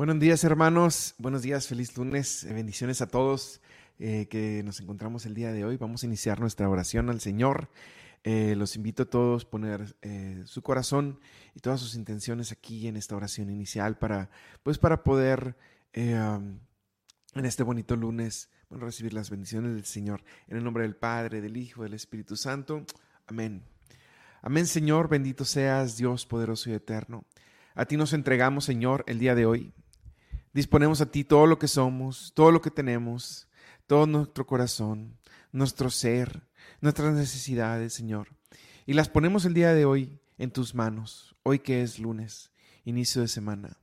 Buenos días hermanos, buenos días, feliz lunes, eh, bendiciones a todos eh, que nos encontramos el día de hoy. Vamos a iniciar nuestra oración al Señor. Eh, los invito a todos a poner su corazón y todas sus intenciones aquí en esta oración inicial para, pues para poder en este bonito lunes bueno, recibir las bendiciones del Señor. En el nombre del Padre, del Hijo, del Espíritu Santo. Amén. Amén Señor, bendito seas Dios poderoso y eterno. A ti nos entregamos, Señor, el día de hoy. Disponemos a ti todo lo que somos, todo lo que tenemos, todo nuestro corazón, nuestro ser, nuestras necesidades, Señor. Y las ponemos el día de hoy en tus manos, hoy que es lunes, inicio de semana.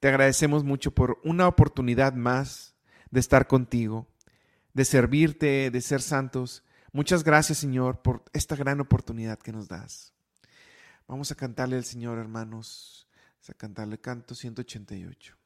Te agradecemos mucho por una oportunidad más de estar contigo, de servirte, de ser santos. Muchas gracias, Señor, por esta gran oportunidad que nos das. Vamos a cantarle al Señor, hermanos. Vamos a cantarle canto 188.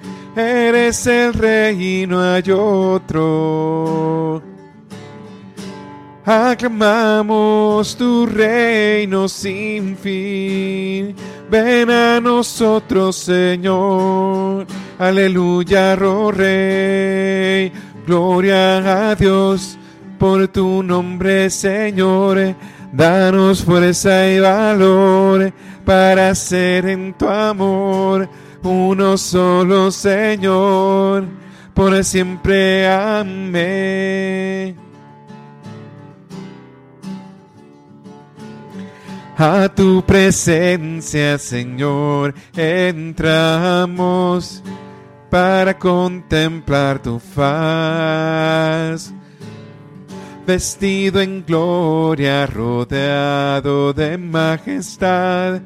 eres el rey y no hay otro. Aclamamos tu reino sin fin. Ven a nosotros, Señor. Aleluya, oh Rey. Gloria a Dios por tu nombre, Señor. Danos fuerza y valor para ser en tu amor uno solo Señor, por siempre amén. A tu presencia, Señor, entramos para contemplar tu faz. Vestido en gloria, rodeado de majestad,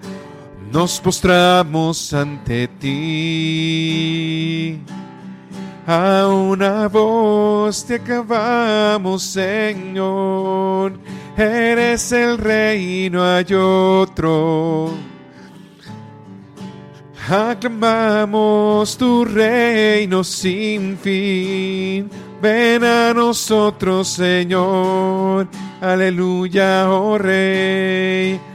nos postramos ante ti. A una voz te acabamos, Señor. Eres el rey, no hay otro. Aclamamos tu reino sin fin. Ven a nosotros, Señor. Aleluya, oh Rey.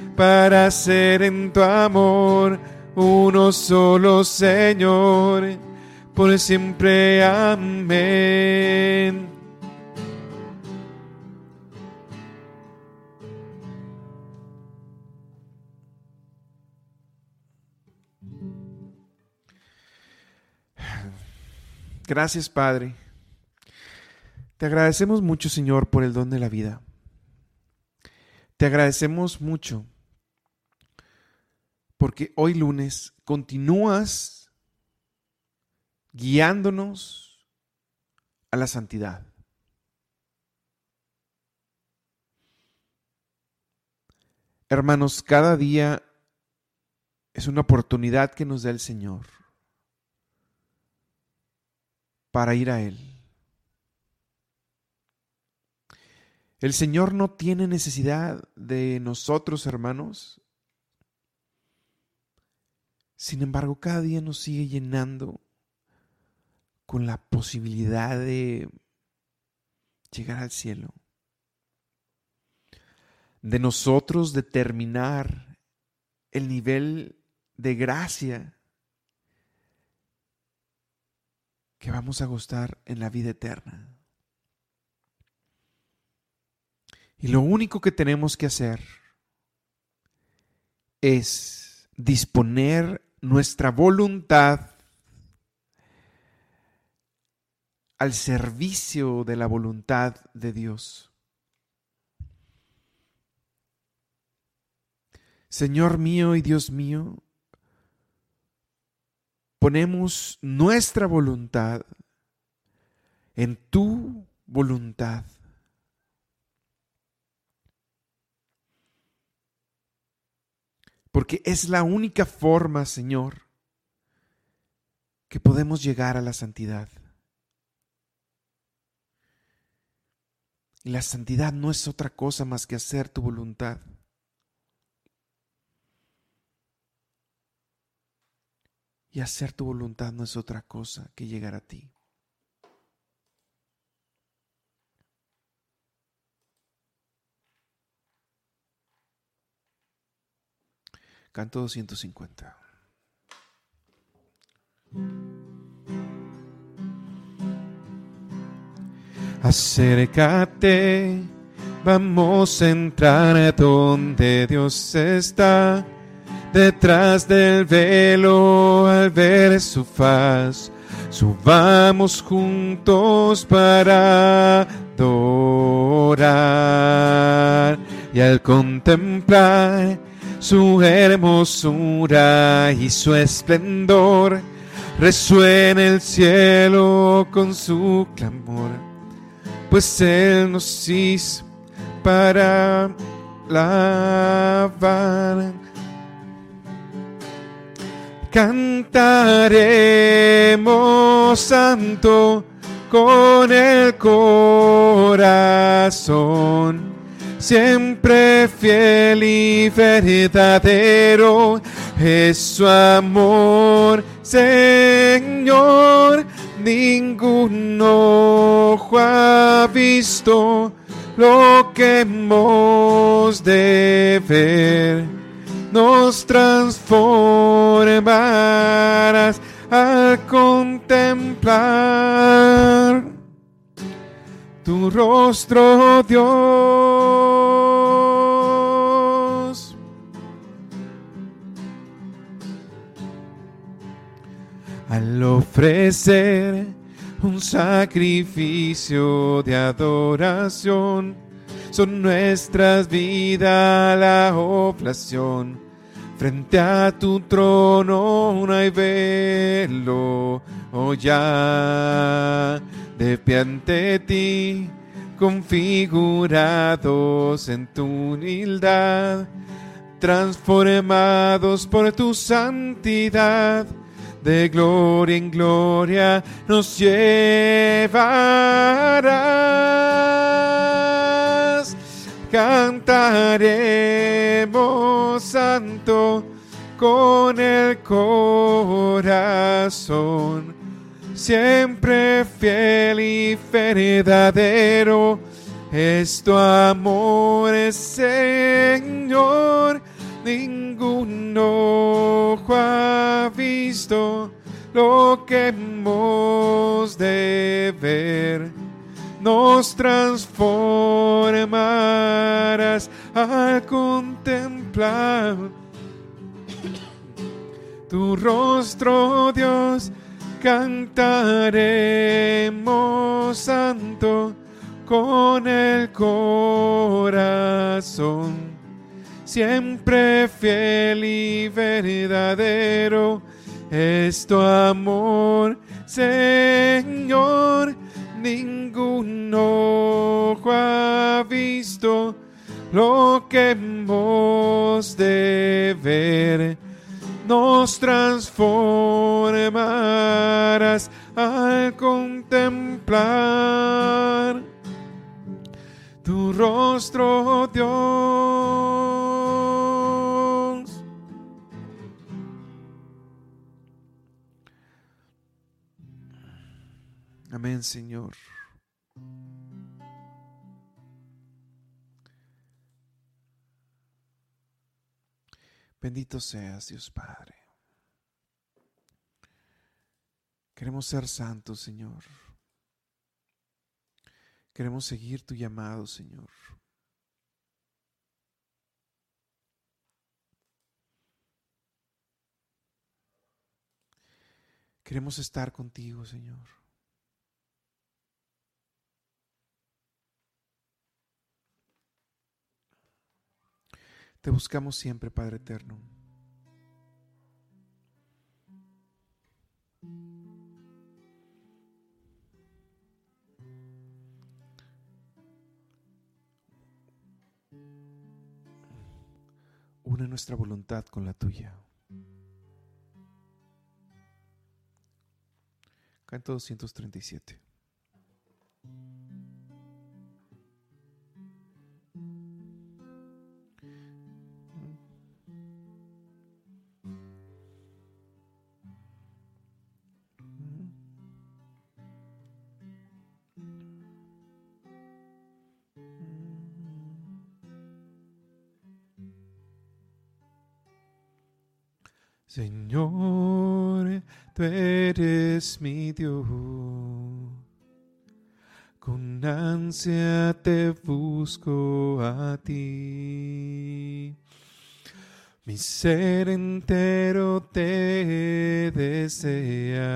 para ser en tu amor uno solo, Señor, por siempre. Amén. Gracias, Padre. Te agradecemos mucho, Señor, por el don de la vida. Te agradecemos mucho porque hoy lunes continúas guiándonos a la santidad. Hermanos, cada día es una oportunidad que nos da el Señor para ir a Él. El Señor no tiene necesidad de nosotros, hermanos, sin embargo, cada día nos sigue llenando con la posibilidad de llegar al cielo. De nosotros determinar el nivel de gracia que vamos a gustar en la vida eterna. Y lo único que tenemos que hacer es disponer nuestra voluntad al servicio de la voluntad de Dios. Señor mío y Dios mío, ponemos nuestra voluntad en tu voluntad. Porque es la única forma, Señor, que podemos llegar a la santidad. Y la santidad no es otra cosa más que hacer tu voluntad. Y hacer tu voluntad no es otra cosa que llegar a ti. Canto 250. Acércate, vamos a entrar donde Dios está detrás del velo al ver su faz. Subamos juntos para adorar y al contemplar su hermosura y su esplendor, resuena el cielo con su clamor, pues Él nos hizo para lavar cantaremos santo con el corazón, siempre fiel y verdadero es su amor, Señor. Ningún ojo ha visto lo que hemos de ver nos transformarás al contemplar tu rostro, Dios. Al ofrecer un sacrificio de adoración, son nuestras vidas la oblación. Frente a tu trono no hay velo, oh ya, de pie ante ti, configurados en tu humildad, transformados por tu santidad de gloria en gloria nos llevarás. Cantaremos santo con el corazón, siempre fiel y verdadero. Es tu amor, Señor ningún ojo ha visto lo que hemos de ver. Nos transformarás al contemplar tu rostro, Dios. Cantaremos santo con el corazón siempre fiel y verdadero es tu amor, Señor. Ningún ojo ha visto lo que hemos de ver. Nos transformarás al contemplar tu rostro, Dios. Señor. Bendito seas, Dios Padre. Queremos ser santos, Señor. Queremos seguir tu llamado, Señor. Queremos estar contigo, Señor. Te buscamos siempre, Padre Eterno. Une nuestra voluntad con la tuya. Canto 237. Señor, tú eres mi Dios. Con ansia te busco a ti. Mi ser entero te desea.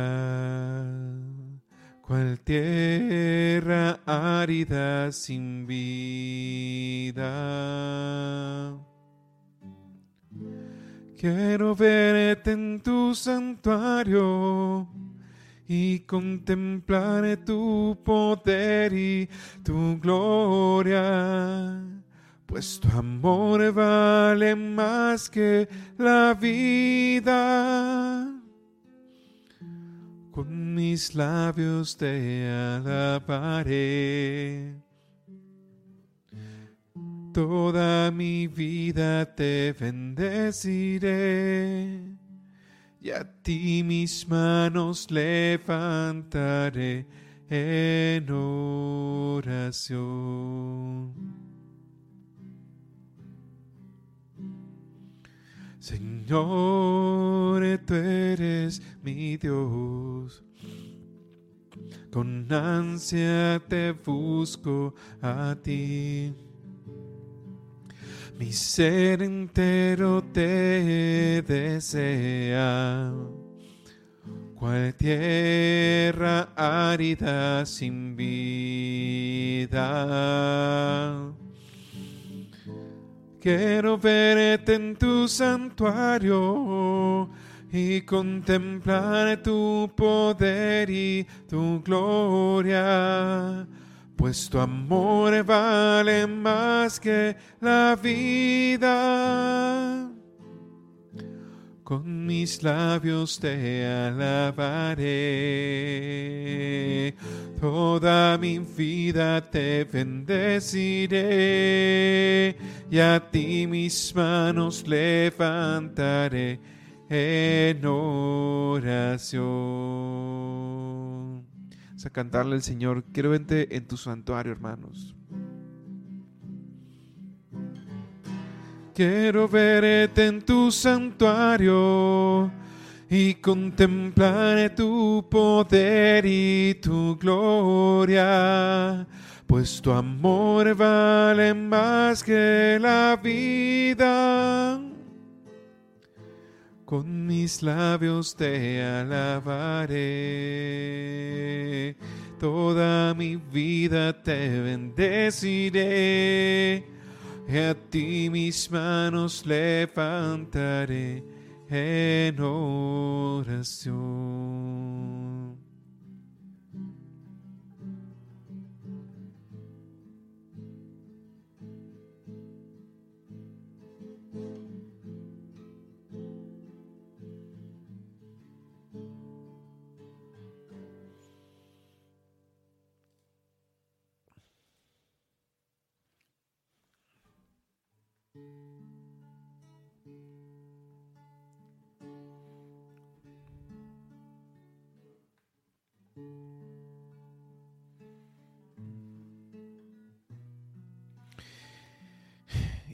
Cual tierra árida sin vida Quiero verte en tu santuario y contemplar tu poder y tu gloria, pues tu amor vale más que la vida. Con mis labios te alabaré Toda mi vida te bendeciré y a ti mis manos levantaré en oración. Señor, tú eres mi Dios. Con ansia te busco a ti mi ser entero te desea. Cual tierra árida sin vida. Quiero verte en tu santuario y contemplar tu poder y tu gloria pues tu amor vale más que la vida. Con mis labios te alabaré, toda mi vida te bendeciré. Y a ti mis manos levantaré en oración a cantarle al Señor. Quiero verte en tu santuario, hermanos. Quiero verte en tu santuario y contemplar tu poder y tu gloria, pues tu amor vale más que la vida con mis labios te alabaré, toda mi vida te bendeciré, y a ti mis manos levantaré en oración.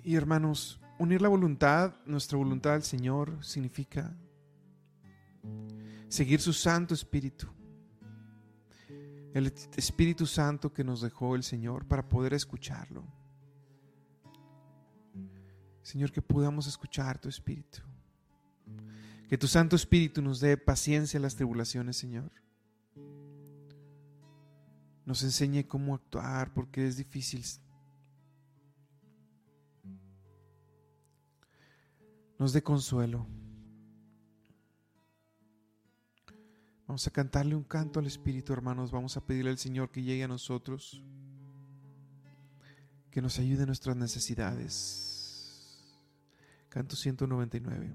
Y hermanos, unir la voluntad, nuestra voluntad al Señor, significa seguir su Santo Espíritu. El Espíritu Santo que nos dejó el Señor para poder escucharlo. Señor, que podamos escuchar tu Espíritu. Que tu Santo Espíritu nos dé paciencia en las tribulaciones, Señor. Nos enseñe cómo actuar porque es difícil. Nos dé consuelo. Vamos a cantarle un canto al Espíritu, hermanos. Vamos a pedirle al Señor que llegue a nosotros, que nos ayude en nuestras necesidades. Canto 199.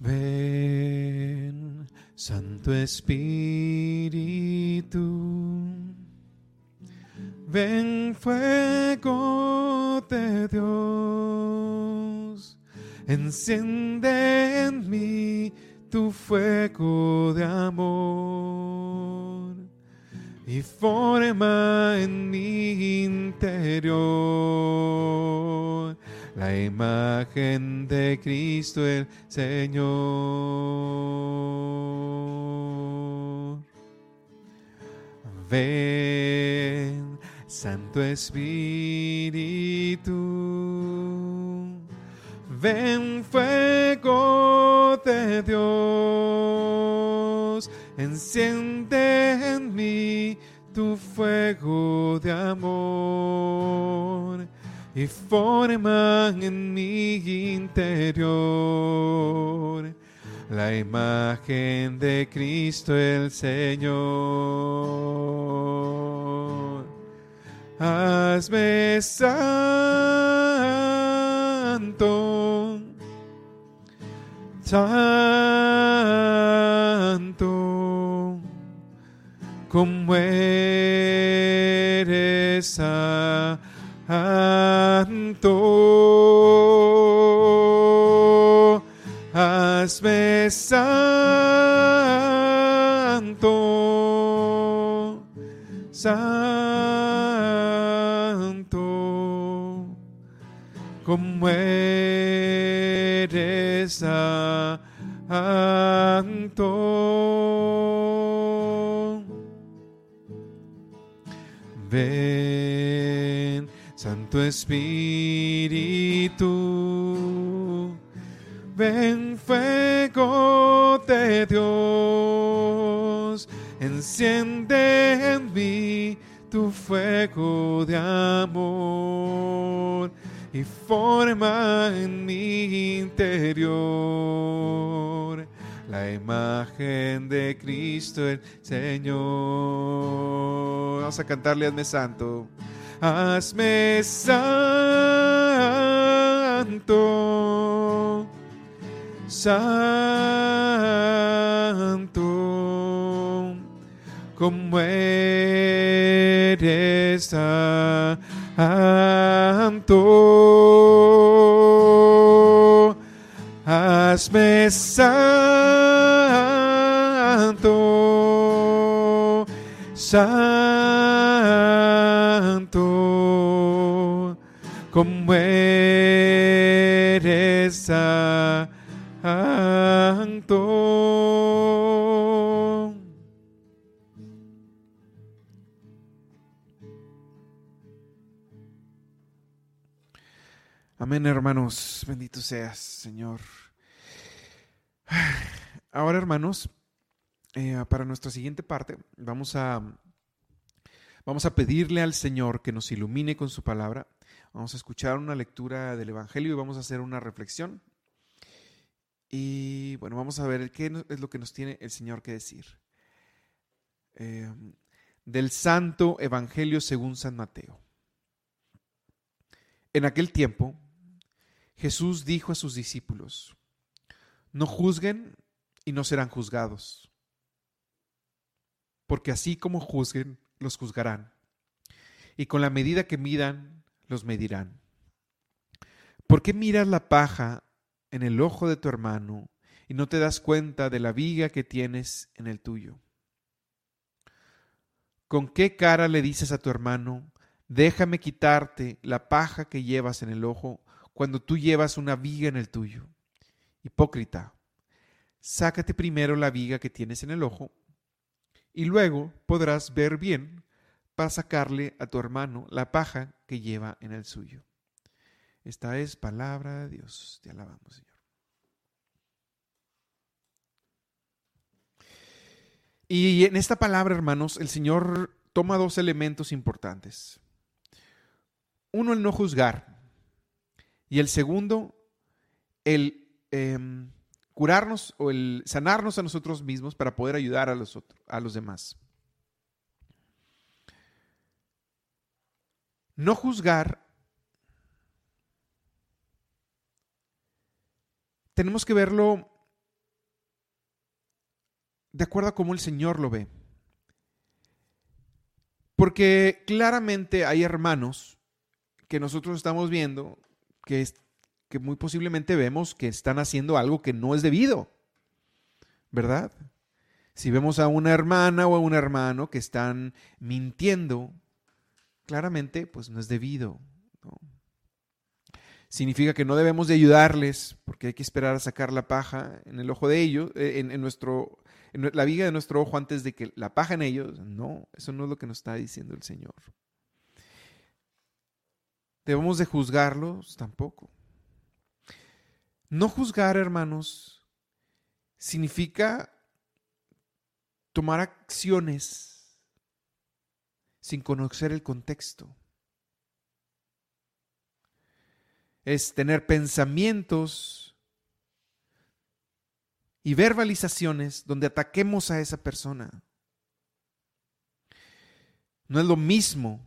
Ven, Santo Espíritu, ven fuego enciende en mí tu fuego de amor y forma en mi interior la imagen de Cristo el Señor. Ven, Santo Espíritu, ven fuego de Dios, enciende en mí tu fuego de amor y forma en mi interior la imagen de Cristo el Señor. Hazme santo, santo, como eres santo. Hazme santo, santo, como eres Santo Espíritu, ven fuego de Dios, enciende en mí tu fuego de amor y forma en mi interior la imagen de Cristo el Señor. Vamos a cantarle, hazme santo hazme santo, santo, como eres santo, hazme santo, santo, santo. Amén, hermanos. Bendito seas, Señor. Ahora, hermanos, eh, para nuestra siguiente parte, vamos a, vamos a pedirle al Señor que nos ilumine con su palabra. Vamos a escuchar una lectura del Evangelio y vamos a hacer una reflexión. Y bueno, vamos a ver qué es lo que nos tiene el Señor que decir. Eh, del Santo Evangelio según San Mateo. En aquel tiempo, Jesús dijo a sus discípulos, no juzguen y no serán juzgados, porque así como juzguen, los juzgarán, y con la medida que midan, los medirán. ¿Por qué miras la paja en el ojo de tu hermano y no te das cuenta de la viga que tienes en el tuyo? ¿Con qué cara le dices a tu hermano, déjame quitarte la paja que llevas en el ojo cuando tú llevas una viga en el tuyo? Hipócrita, sácate primero la viga que tienes en el ojo y luego podrás ver bien para sacarle a tu hermano la paja que lleva en el suyo. Esta es palabra de Dios. Te alabamos, Señor. Y en esta palabra, hermanos, el Señor toma dos elementos importantes. Uno, el no juzgar. Y el segundo, el em, curarnos o el sanarnos a nosotros mismos para poder ayudar a los, otros, a los demás. No juzgar tenemos que verlo de acuerdo a cómo el Señor lo ve. Porque claramente hay hermanos que nosotros estamos viendo que, que muy posiblemente vemos que están haciendo algo que no es debido. ¿Verdad? Si vemos a una hermana o a un hermano que están mintiendo, claramente pues no es debido significa que no debemos de ayudarles porque hay que esperar a sacar la paja en el ojo de ellos, eh, en, nuestro, en la viga de nuestro ojo antes de que la paja en ellos. No, eso no es lo que nos está diciendo el Señor. ¿Debemos de juzgarlos? Tampoco. No juzgar, hermanos, significa tomar acciones sin conocer el contexto. es tener pensamientos y verbalizaciones donde ataquemos a esa persona. No es lo mismo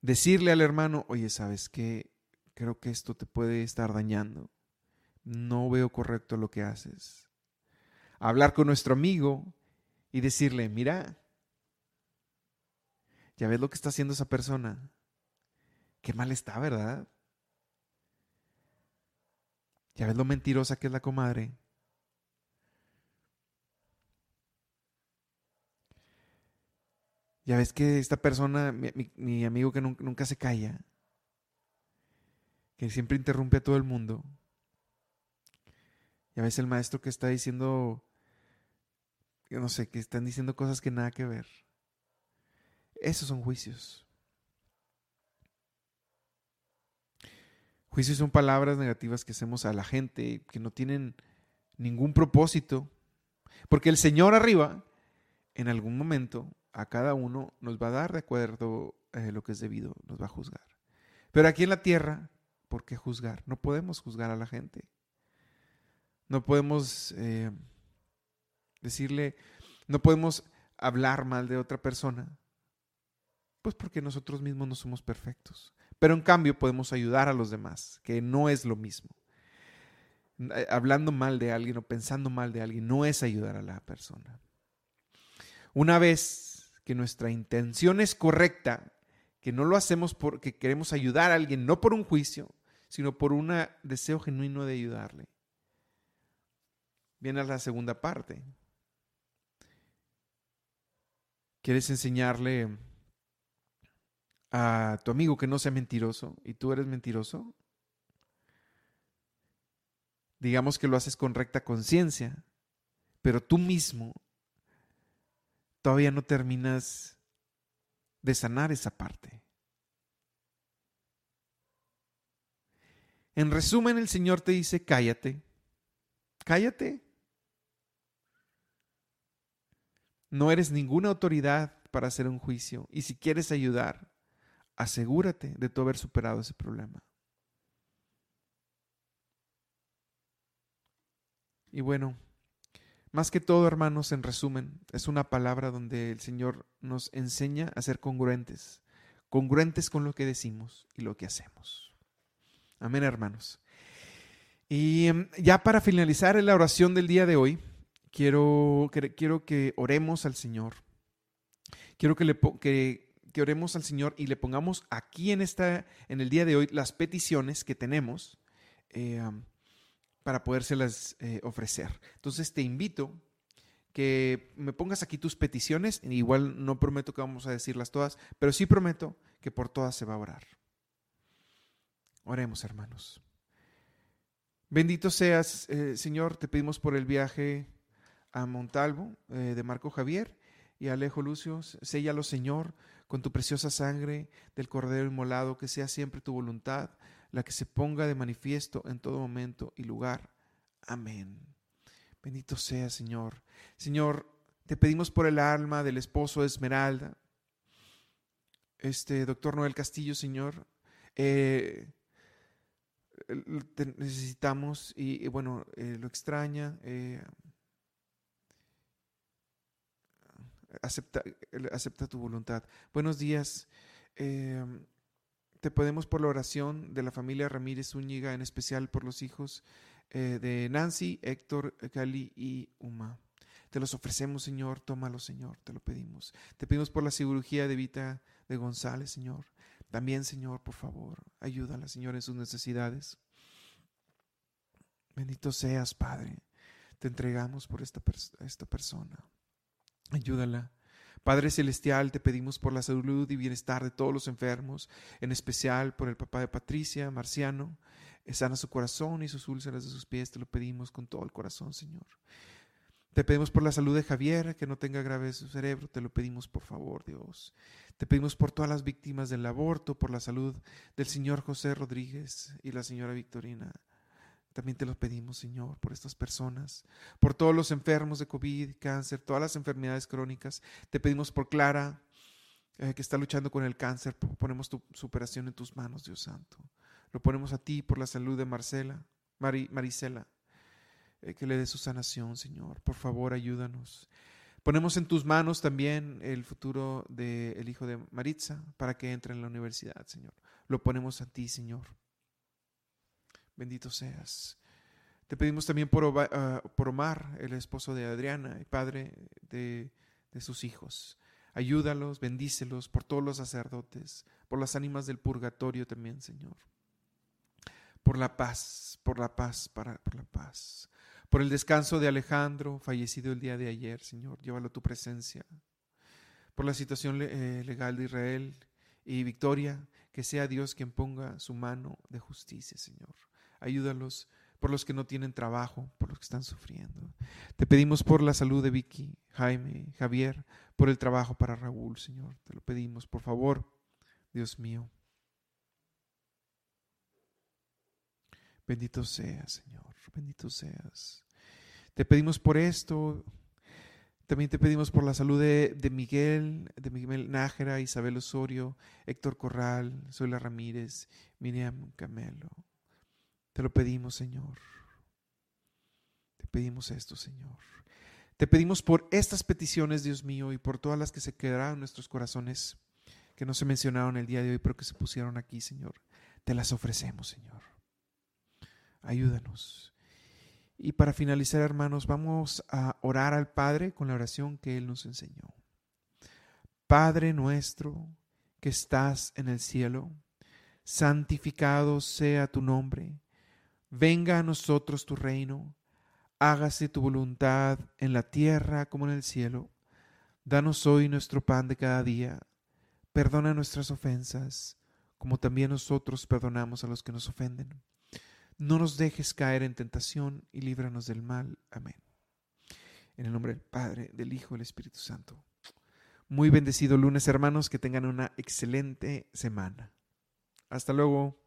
decirle al hermano, oye, ¿sabes qué? Creo que esto te puede estar dañando. No veo correcto lo que haces. Hablar con nuestro amigo y decirle, mira, ya ves lo que está haciendo esa persona. Qué mal está, ¿verdad? Ya ves lo mentirosa que es la comadre. Ya ves que esta persona, mi, amigo que nunca, se calla, que siempre interrumpe a todo el mundo. Ya ves el maestro que está diciendo, no sé, que están diciendo cosas que nada que ver. Esos son juicios. Juicios son palabras negativas que hacemos a la gente que no tienen ningún propósito. Porque el Señor arriba, en algún momento, a cada uno nos va a dar de acuerdo eh, lo que es debido, nos va a juzgar. Pero aquí en la tierra, ¿por qué juzgar? No podemos juzgar a la gente. No podemos eh, decirle, no podemos hablar mal de otra persona. Pues porque nosotros mismos no somos perfectos. Pero en cambio podemos ayudar a los demás, que no es lo mismo. Eh, hablando mal de alguien o pensando mal de alguien no es ayudar a la persona. Una vez que nuestra intención es correcta, que no lo hacemos porque queremos ayudar a alguien, no por un juicio, sino por un deseo genuino de ayudarle. Viene a la segunda parte. ¿Quieres enseñarle a tu amigo que no sea mentiroso y tú eres mentiroso, digamos que lo haces con recta conciencia, pero tú mismo todavía no terminas de sanar esa parte. En resumen, el Señor te dice, cállate, cállate. No eres ninguna autoridad para hacer un juicio y si quieres ayudar, asegúrate de tu haber superado ese problema. Y bueno, más que todo, hermanos, en resumen, es una palabra donde el Señor nos enseña a ser congruentes, congruentes con lo que decimos y lo que hacemos. Amén, hermanos. Y em, ya para finalizar la oración del día de hoy, quiero, quiero que oremos al Señor. Quiero que, le, que que oremos al Señor y le pongamos aquí en, esta, en el día de hoy las peticiones que tenemos eh, para podérselas eh, ofrecer. Entonces te invito que me pongas aquí tus peticiones. Igual no prometo que vamos a decirlas todas, pero sí prometo que por todas se va a orar. Oremos, hermanos. Bendito seas, eh, Señor, te pedimos por el viaje a Montalvo de Marco Javier y Alejo Lucio. Séllalo, Señor, con tu preciosa sangre del Cordero Inmolado, que sea siempre tu voluntad la que se ponga de manifiesto en todo momento y lugar. Amén. Bendito sea, Señor. Señor, te pedimos por el alma del esposo de Esmeralda, este doctor Noel Castillo, Señor. Eh, te necesitamos y, bueno, eh, lo extraña. Eh, acepta, acepta tu voluntad. Buenos días. te podemos por la oración de la familia Ramírez Zúñiga, en especial por los hijos eh, de Nancy, Héctor, Cali y Uma. Te los ofrecemos, Señor, tómalo, Señor, te lo pedimos. Te pedimos por la cirugía de Vita de González, Señor. También, Señor, por favor, ayúdala, Señor, en sus necesidades. Bendito seas, Padre. Te entregamos por esta, esta persona. Ayúdala. Padre Celestial, te pedimos por la salud y bienestar de todos los enfermos, en especial por el papá de Patricia, Marciano, sana su corazón y sus úlceras de sus pies, te lo pedimos con todo el corazón, Señor. Te pedimos por la salud de Javier, que no tenga grave su cerebro, te lo pedimos por favor, Dios. Te pedimos por todas las víctimas del aborto, por la salud del señor José Rodríguez y la señora Victorina. También te lo pedimos, Señor, por estas personas, por todos los enfermos de COVID, cáncer, todas las enfermedades crónicas. Te pedimos por Clara, eh, que está luchando con el cáncer. Ponemos tu superación en tus manos, Dios Santo. Lo ponemos a ti por la salud de Marcela, Marisela, eh, que le dé su sanación, Señor. Por favor, ayúdanos. Ponemos en tus manos también el futuro del hijo de Maritza para que entre en la universidad, Señor. Lo ponemos a ti, Señor. Bendito seas. Te pedimos también por, ah, por Omar, el esposo de Adriana y padre de, de sus hijos. Ayúdalos, bendícelos por todos los sacerdotes, por las ánimas del purgatorio también, Señor por la paz, por la paz, para, por la paz. Por el descanso de Alejandro, fallecido el día de ayer, Señor, llévalo a tu presencia. Por la situación eh, legal de Israel y Victoria, que sea Dios quien ponga su mano de justicia, Señor. Ayúdalos por los que no tienen trabajo, por los que están sufriendo. Te pedimos por la salud de Vicky, Jaime, Javier, por el trabajo para Raúl, Señor. Te lo pedimos, por favor, Dios mío. Bendito seas, Señor, bendito seas. Te pedimos por esto, también te pedimos por la salud de, Miguel, de Miguel Nájera, Isabel Osorio, Héctor Corral, Zoila Ramírez, Miriam Camelo. Te lo pedimos, Señor. Te pedimos esto, Señor. Te pedimos por estas peticiones, Dios mío, y por todas las que se quedaron en nuestros corazones, que no se mencionaron el día de hoy, pero que se pusieron aquí, Señor. Te las ofrecemos, Señor ayúdanos. Y para finalizar, hermanos, vamos a orar al Padre con la oración que Él nos enseñó. Padre nuestro que estás en el cielo, santificado sea tu nombre, venga a nosotros tu reino, hágase tu voluntad en la tierra como en el cielo. Danos hoy nuestro pan de cada día, perdona nuestras ofensas, como también nosotros perdonamos a los que nos ofenden no nos dejes caer en tentación y líbranos del mal. Amén. En el nombre del Padre, del Hijo y del Espíritu Santo. Muy bendecido lunes, hermanos, que tengan una excelente semana. Hasta luego.